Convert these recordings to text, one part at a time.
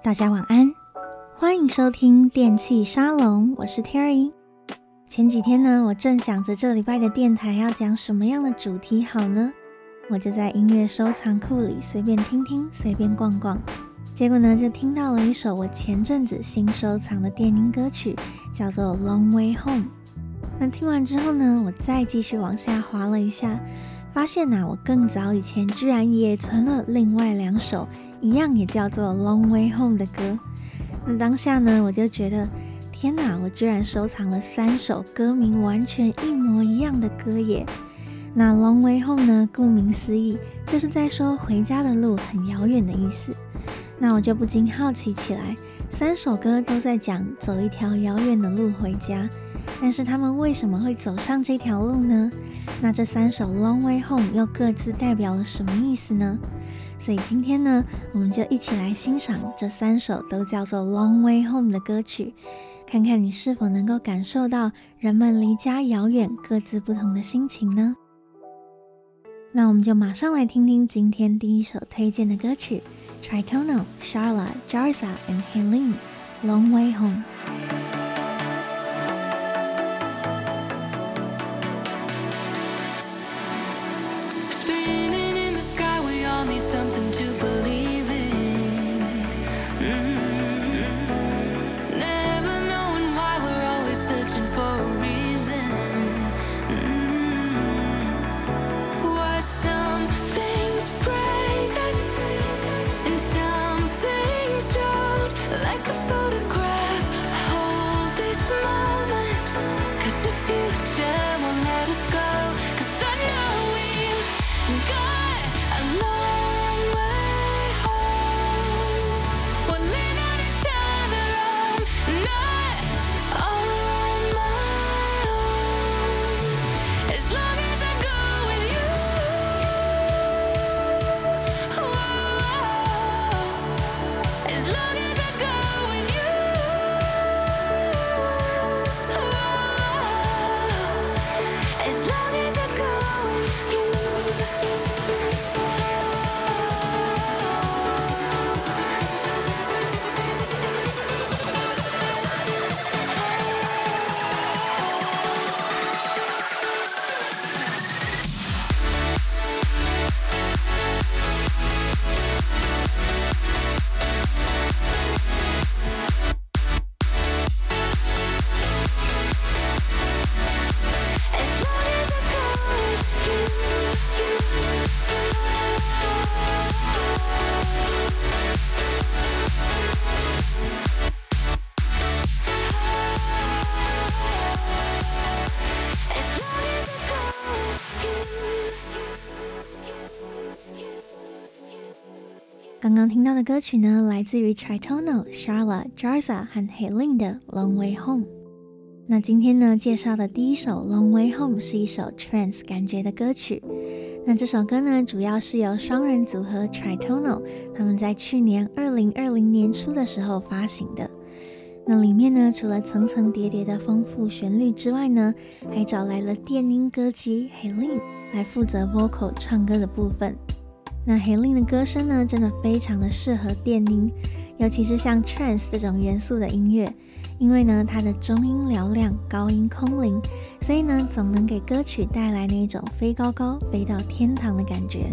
大家晚安，欢迎收听电器沙龙，我是 Terry。前几天呢，我正想着这礼拜的电台要讲什么样的主题好呢，我就在音乐收藏库里随便听听，随便逛逛，结果呢，就听到了一首我前阵子新收藏的电音歌曲，叫做《Long Way Home》。那听完之后呢，我再继续往下滑了一下。发现呐、我更早以前居然也存了另外两首一样也叫做《Long Way Home》的歌。那当下呢，我就觉得天哪，我居然收藏了三首歌名完全一模一样的歌耶！那《Long Way Home》呢，顾名思义，就是在说回家的路很遥远的意思。那我就不禁好奇起来，三首歌都在讲走一条遥远的路回家。但是他们为什么会走上这条路呢？那这三首《Long Way Home》又各自代表了什么意思呢？所以今天呢，我们就一起来欣赏这三首都叫做《Long Way Home》的歌曲，看看你是否能够感受到人们离家遥远、各自不同的心情呢？那我们就马上来听听今天第一首推荐的歌曲：Tritono、Sharla、Jarza and Helene，《Long Way Home》。刚刚听到的歌曲呢，来自于 Tritono、Sharla、Jarza 和 Helene 的《Long Way Home》。那今天呢，介绍的第一首《Long Way Home》是一首 trance 感觉的歌曲。那这首歌呢，主要是由双人组合 Tritono 他们在去年二零二零年初的时候发行的。那里面呢，除了层层叠叠的丰富旋律之外呢，还找来了电音歌姬 Helene 来负责 vocal 唱歌的部分。那 Helen 的歌声呢，真的非常的适合电音，尤其是像 trance 这种元素的音乐，因为呢，它的中音嘹亮，高音空灵，所以呢，总能给歌曲带来那种飞高高、飞到天堂的感觉。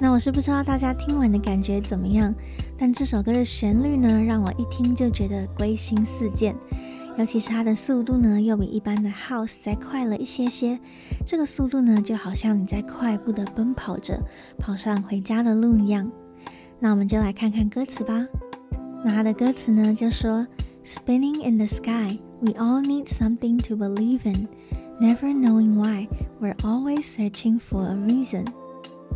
那我是不知道大家听完的感觉怎么样，但这首歌的旋律呢，让我一听就觉得归心似箭。尤其是它的速度呢，又比一般的 House 再快了一些些。这个速度呢，就好像你在快步的奔跑着，跑上回家的路一样。那我们就来看看歌词吧。那它的歌词呢，就说：Spinning in the sky, we all need something to believe in. Never knowing why, we're always searching for a reason.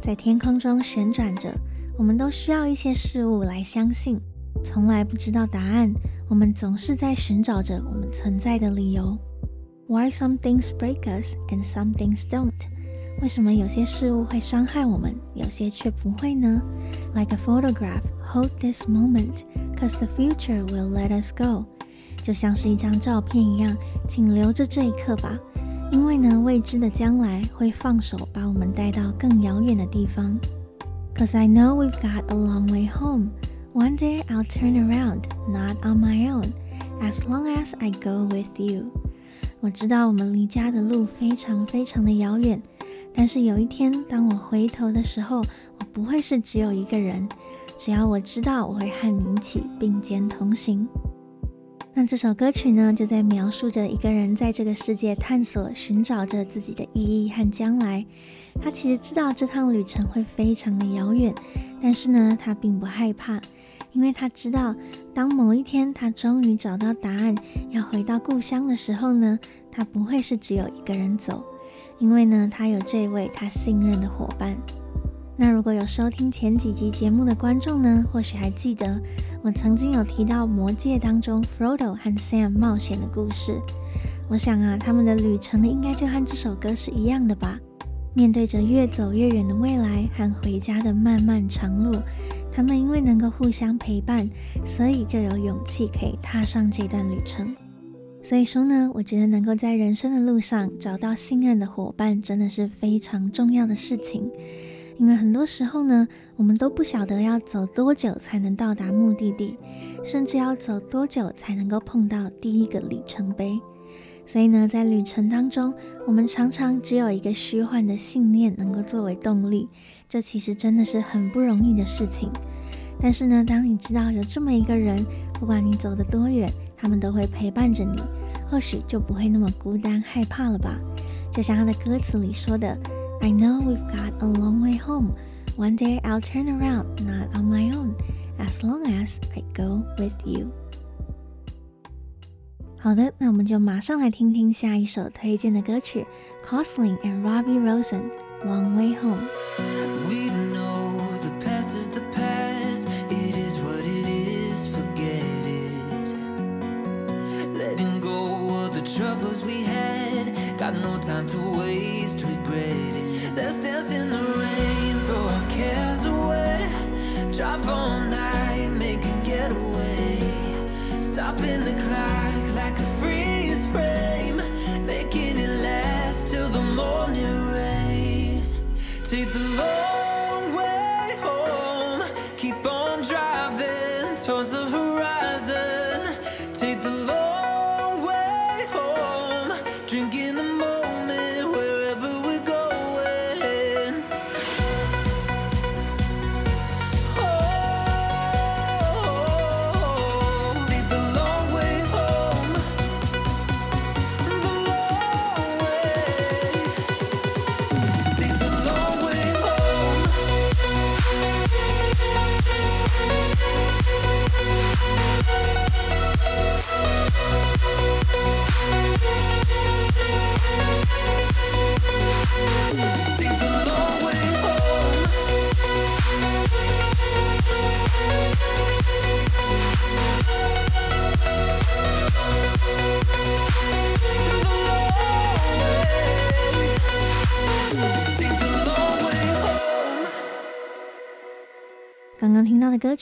在天空中旋转着，我们都需要一些事物来相信。从来不知道答案，我们总是在寻找着我们存在的理由。Why some things break us and some things don't？为什么有些事物会伤害我们，有些却不会呢？Like a photograph, hold this moment, cause the future will let us go。就像是一张照片一样，请留着这一刻吧，因为呢，未知的将来会放手把我们带到更遥远的地方。Cause I know we've got a long way home。 One day I'll turn around, not on my own, as long as I go with you。我知道我们离家的路非常非常的遥远，但是有一天当我回头的时候，我不会是只有一个人。只要我知道我会和你一起并肩同行。那这首歌曲呢，就在描述着一个人在这个世界探索、寻找着自己的意义和将来。他其实知道这趟旅程会非常的遥远，但是呢，他并不害怕，因为他知道，当某一天他终于找到答案，要回到故乡的时候呢，他不会是只有一个人走，因为呢，他有这位他信任的伙伴。那如果有收听前几集节目的观众呢，或许还记得我曾经有提到《魔戒》当中 Frodo 和 Sam 冒险的故事。我想啊，他们的旅程应该就和这首歌是一样的吧。面对着越走越远的未来和回家的漫漫长路，他们因为能够互相陪伴，所以就有勇气可以踏上这段旅程。所以说呢，我觉得能够在人生的路上找到信任的伙伴，真的是非常重要的事情。因为很多时候呢，我们都不晓得要走多久才能到达目的地，甚至要走多久才能够碰到第一个里程碑。所以呢，在旅程当中，我们常常只有一个虚幻的信念能够作为动力，这其实真的是很不容易的事情。但是呢，当你知道有这么一个人，不管你走得多远，他们都会陪伴着你，或许就不会那么孤单害怕了吧。就像他的歌词里说的。I know we've got a long way home. One day I'll turn around, not on my own, as long as I go with you. 好的，那我们就马上来听听下一首推荐的歌曲，Cosling and Robbie Rosen, Long Way Home。刚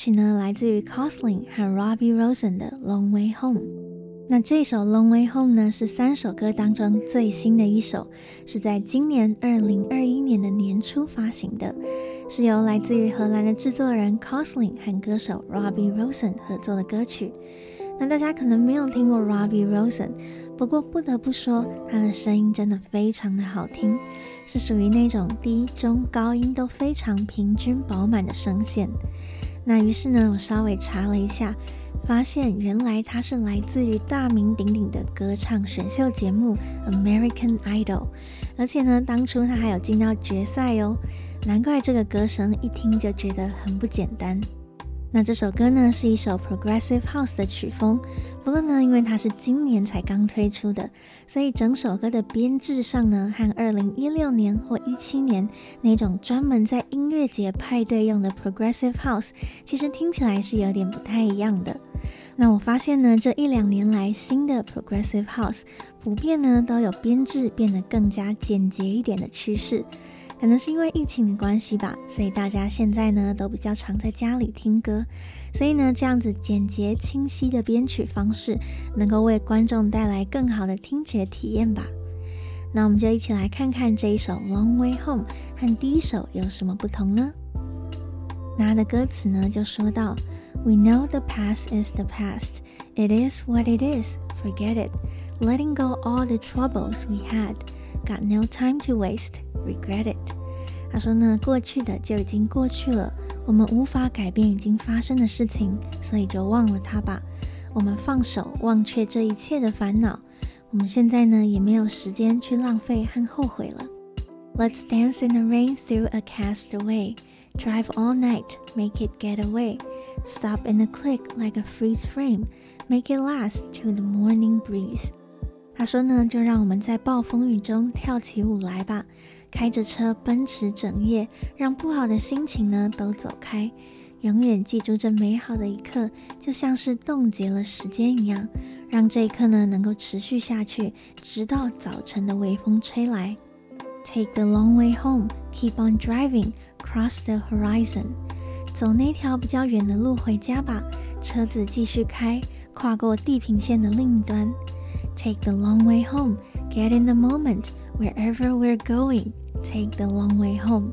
曲呢，来自于 Cosling 和 Robbie Rosen 的《Long Way Home》。那这首《Long Way Home》呢，是三首歌当中最新的一首，是在今年二零二一年的年初发行的，是由来自于荷兰的制作人 Cosling 和歌手 Robbie Rosen 合作的歌曲。那大家可能没有听过 Robbie Rosen，不过不得不说，他的声音真的非常的好听。是属于那种低、中、高音都非常平均饱满的声线。那于是呢，我稍微查了一下，发现原来他是来自于大名鼎鼎的歌唱选秀节目《American Idol》，而且呢，当初他还有进到决赛哦。难怪这个歌声一听就觉得很不简单。那这首歌呢，是一首 Progressive House 的曲风，不过呢，因为它是今年才刚推出的，所以整首歌的编制上呢，和二零一六年或一七年那种专门在音乐节派对用的 Progressive House，其实听起来是有点不太一样的。那我发现呢，这一两年来新的 Progressive House 普遍呢都有编制变得更加简洁一点的趋势。可能是因为疫情的关系吧，所以大家现在呢都比较常在家里听歌，所以呢这样子简洁清晰的编曲方式，能够为观众带来更好的听觉体验吧。那我们就一起来看看这一首《Long Way Home》和第一首有什么不同呢？那的歌词呢就说到：We know the past is the past. It is what it is. Forget it. Letting go all the troubles we had. Got no time to waste. Regret it. 他说呢，过去的就已经过去了，我们无法改变已经发生的事情，所以就忘了它吧。我们放手，忘却这一切的烦恼。我们现在呢，也没有时间去浪费和后悔了。Let's dance in the rain through a castaway. Drive all night, make it get away. Stop in a click like a freeze frame. Make it last to the morning breeze. 他说呢，就让我们在暴风雨中跳起舞来吧，开着车奔驰整夜，让不好的心情呢都走开，永远记住这美好的一刻，就像是冻结了时间一样，让这一刻呢能够持续下去，直到早晨的微风吹来。Take the long way home, keep on driving, cross the horizon。走那条比较远的路回家吧，车子继续开，跨过地平线的另一端。Take the long way home, get in the moment, wherever we're going. Take the long way home。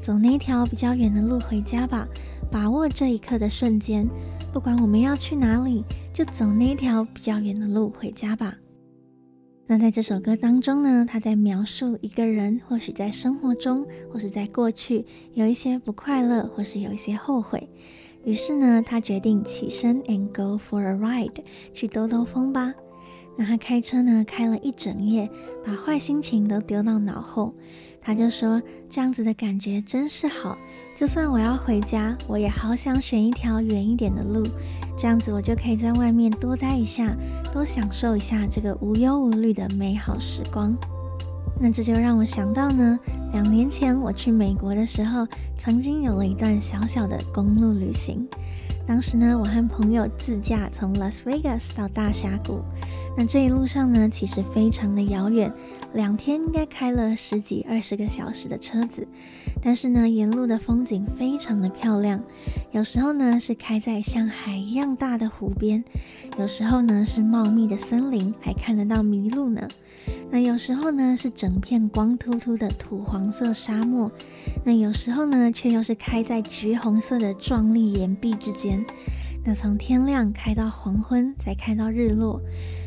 走那条比较远的路回家吧，把握这一刻的瞬间，不管我们要去哪里，就走那条比较远的路回家吧。那在这首歌当中呢，他在描述一个人，或许在生活中，或是在过去，有一些不快乐，或是有一些后悔。于是呢，他决定起身 and go for a ride，去兜兜风吧。那他开车呢，开了一整夜，把坏心情都丢到脑后。他就说：“这样子的感觉真是好，就算我要回家，我也好想选一条远一点的路，这样子我就可以在外面多待一下，多享受一下这个无忧无虑的美好时光。”那这就让我想到呢，两年前我去美国的时候，曾经有了一段小小的公路旅行。当时呢，我和朋友自驾从 Las Vegas 到大峡谷。那这一路上呢，其实非常的遥远，两天应该开了十几二十个小时的车子，但是呢，沿路的风景非常的漂亮。有时候呢是开在像海一样大的湖边，有时候呢是茂密的森林，还看得到麋鹿呢。那有时候呢是整片光秃秃的土黄色沙漠，那有时候呢却又是开在橘红色的壮丽岩壁之间。那从天亮开到黄昏，再开到日落。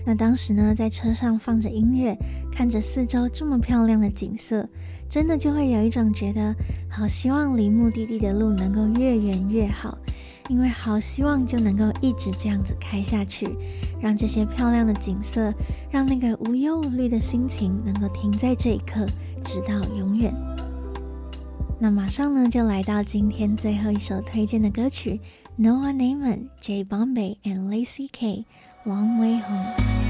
那当时呢，在车上放着音乐，看着四周这么漂亮的景色，真的就会有一种觉得好希望离目的地的路能够越远越好，因为好希望就能够一直这样子开下去，让这些漂亮的景色，让那个无忧无虑的心情能够停在这一刻，直到永远。那马上呢，就来到今天最后一首推荐的歌曲。Noah Neiman, Jay Bombay, and Lacey K, Long Way Home.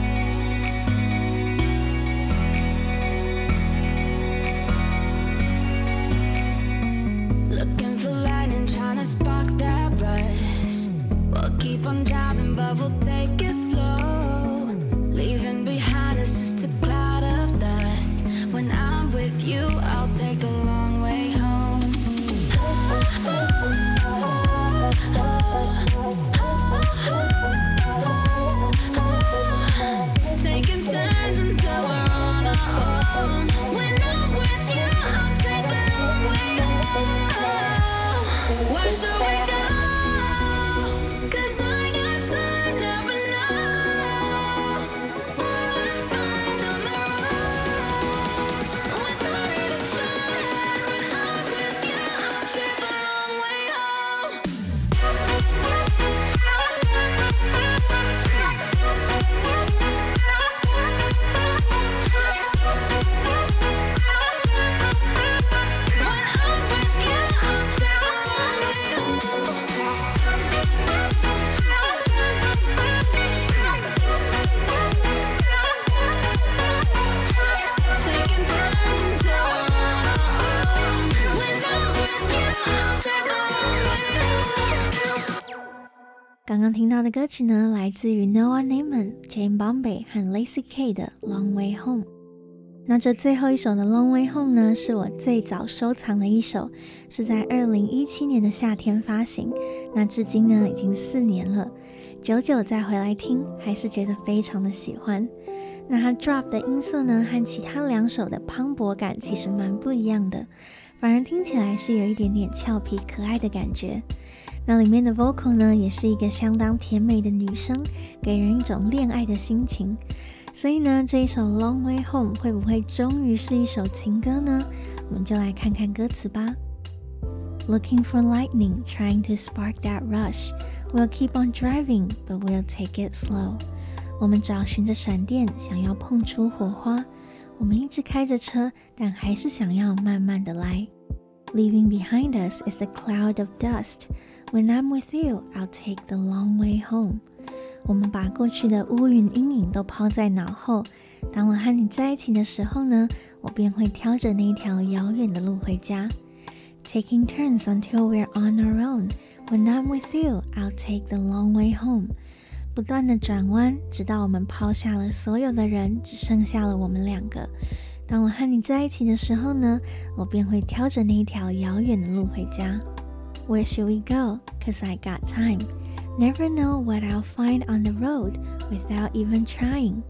《的呢，来自于 Noah Neiman、Jane Bombay 和 Lacy K 的《Long Way Home》。那这最后一首的《Long Way Home》呢，是我最早收藏的一首，是在二零一七年的夏天发行。那至今呢，已经四年了，久久再回来听，还是觉得非常的喜欢。那它 drop 的音色呢，和其他两首的磅礴感其实蛮不一样的。反而听起来是有一点点俏皮可爱的感觉。那里面的 vocal 呢，也是一个相当甜美的女声，给人一种恋爱的心情。所以呢，这一首 Long Way Home 会不会终于是一首情歌呢？我们就来看看歌词吧。Looking for lightning, trying to spark that rush. We'll keep on driving, but we'll take it slow. 我们找寻着闪电，想要碰出火花。我们一直开着车，但还是想要慢慢的来。Leaving behind us is the cloud of dust. When I'm with you, I'll take the long way home. 我们把过去的乌云阴影都抛在脑后。当我和你在一起的时候呢，我便会挑着那条遥远的路回家。Taking turns until we're on our own. When I'm with you, I'll take the long way home. 不断的转弯，直到我们抛下了所有的人，只剩下了我们两个。 当我和你在一起的时候呢，我便会挑着那一条遥远的路回家。Where should we go? Cause I got time. Never know what I'll find on the road without even trying.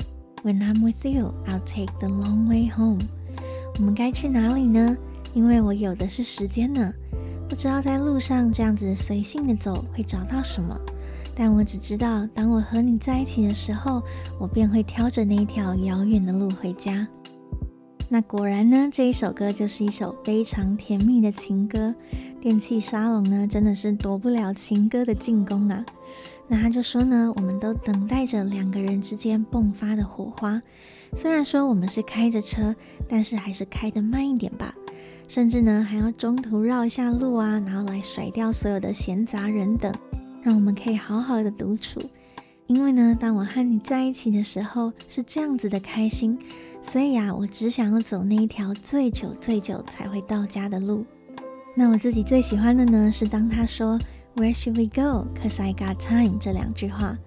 When I'm with you, I'll take the long way home. 我们该去哪里呢？因为我有的是时间呢。不知道在路上这样子随性的走会找到什么，但我只知道，当我和你在一起的时候，我便会挑着那一条遥远的路回家。那果然呢，这一首歌就是一首非常甜蜜的情歌。电器沙龙呢，真的是躲不了情歌的进攻啊。那他就说呢，我们都等待着两个人之间迸发的火花。虽然说我们是开着车，但是还是开得慢一点吧。甚至呢，还要中途绕一下路啊，然后来甩掉所有的闲杂人等，让我们可以好好的独处。因为呢，当我和你在一起的时候，是这样子的开心。所以啊，我只想要走那一条最久最久才会到家的路。那我自己最喜欢的呢，是当他说 “Where should we go? Cause I got time” 这两句话。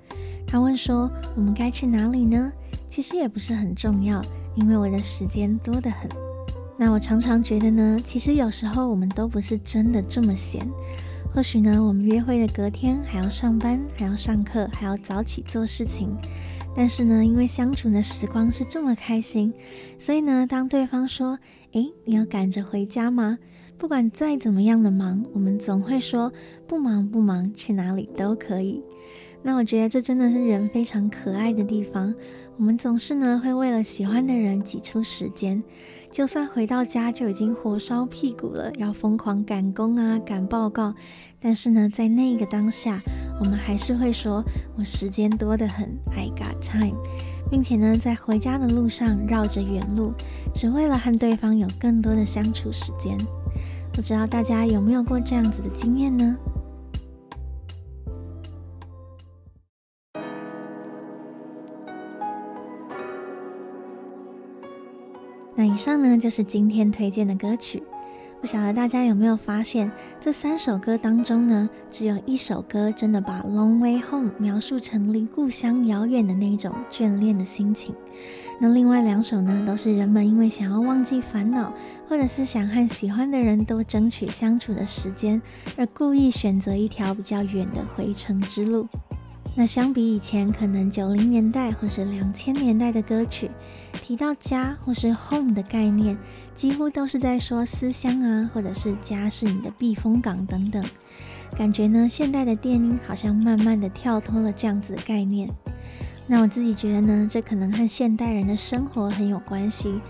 他问说我们该去哪里呢？其实也不是很重要，因为我的时间多得很。那我常常觉得呢，其实有时候我们都不是真的这么闲。或许呢，我们约会的隔天还要上班，还要上课，还要早起做事情。但是呢，因为相处的时光是这么开心，所以呢，当对方说：“诶，你要赶着回家吗？”不管再怎么样的忙，我们总会说：“不忙不忙，去哪里都可以。”那我觉得这真的是人非常可爱的地方。我们总是呢，会为了喜欢的人挤出时间。就算回到家就已经火烧屁股了，要疯狂赶工啊、赶报告，但是呢，在那个当下，我们还是会说：“我时间多得很，I got time。”并且呢，在回家的路上绕着远路，只为了和对方有更多的相处时间。不知道大家有没有过这样子的经验呢？那以上呢，就是今天推荐的歌曲。不晓得大家有没有发现，这三首歌当中呢，只有一首歌真的把《Long Way Home》描述成离故乡遥远的那种眷恋的心情。那另外两首呢，都是人们因为想要忘记烦恼，或者是想和喜欢的人多争取相处的时间，而故意选择一条比较远的回程之路。那相比以前可能九零年代或是两千年代的歌曲，提到家或是 home 的概念，几乎都是在说思乡啊，或者是家是你的避风港等等。感觉呢，现代的电音好像慢慢的跳脱了这样子的概念。那我自己觉得呢，这可能和现代人的生活很有关系，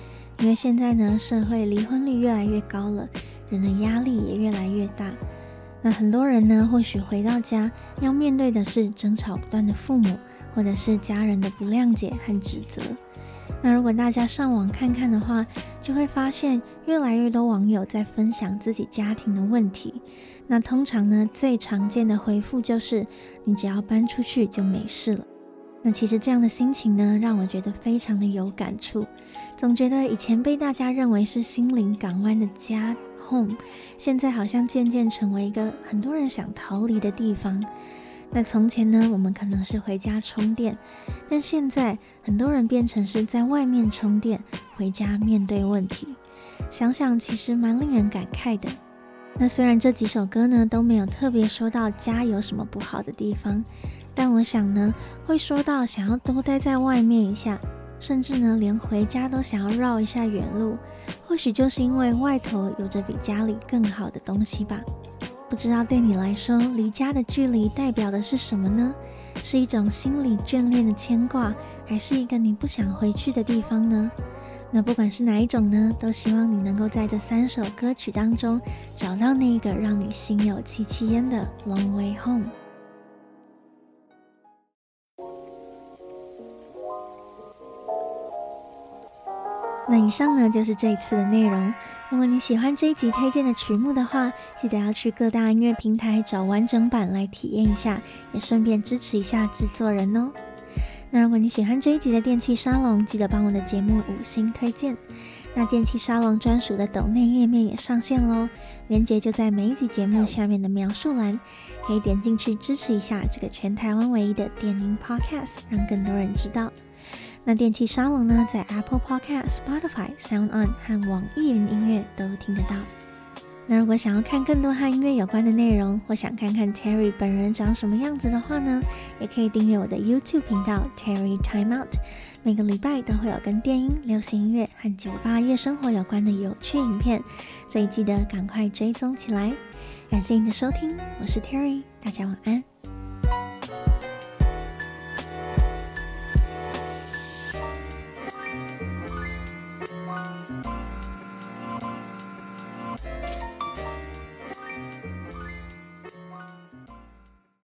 因为现在呢，社会离婚率越来越高了，人的压力也越来越大。那很多人呢，或许回到家要面对的是争吵不断的父母，或者是家人的不谅解和指责。那如果大家上网看看的话，就会发现越来越多网友在分享自己家庭的问题。那通常呢，最常见的回复就是：“你只要搬出去就没事了。”那其实这样的心情呢，让我觉得非常的有感触。总觉得以前被大家认为是心灵港湾的家。Home 现在好像渐渐成为一个很多人想逃离的地方。那从前呢，我们可能是回家充电，但现在很多人变成是在外面充电，回家面对问题。想想其实蛮令人感慨的。那虽然这几首歌呢都没有特别说到家有什么不好的地方，但我想呢会说到想要多待在外面一下，甚至呢，连回家都想要绕一下远路。或许就是因为外头有着比家里更好的东西吧。不知道对你来说，离家的距离代表的是什么呢？是一种心里眷恋的牵挂，还是一个你不想回去的地方呢？那不管是哪一种呢，都希望你能够在这三首歌曲当中找到那个让你心有戚戚焉的《Long Way Home》。那以上呢，就是这一次的内容。如果你喜欢这一集推荐的曲目的话，记得要去各大音乐平台找完整版来体验一下，也顺便支持一下制作人哦。那如果你喜欢这一集的电气沙龙，记得帮我的节目五星推荐。那电气沙龙专属的抖内页面也上线喽，链接就在每一集节目下面的描述栏，可以点进去支持一下这个全台湾唯一的电音 Podcast，让更多人知道。那电器沙龙呢，在 Apple Podcast、Spotify、Sound On 和网易云音乐都听得到。那如果想要看更多和音乐有关的内容，或想看看 Terry 本人长什么样子的话呢，也可以订阅我的 YouTube 频道 Terry Time Out。每个礼拜都会有跟电音、流行音乐和酒吧夜生活有关的有趣影片，所以记得赶快追踪起来。感谢你的收听，我是 Terry，大家晚安。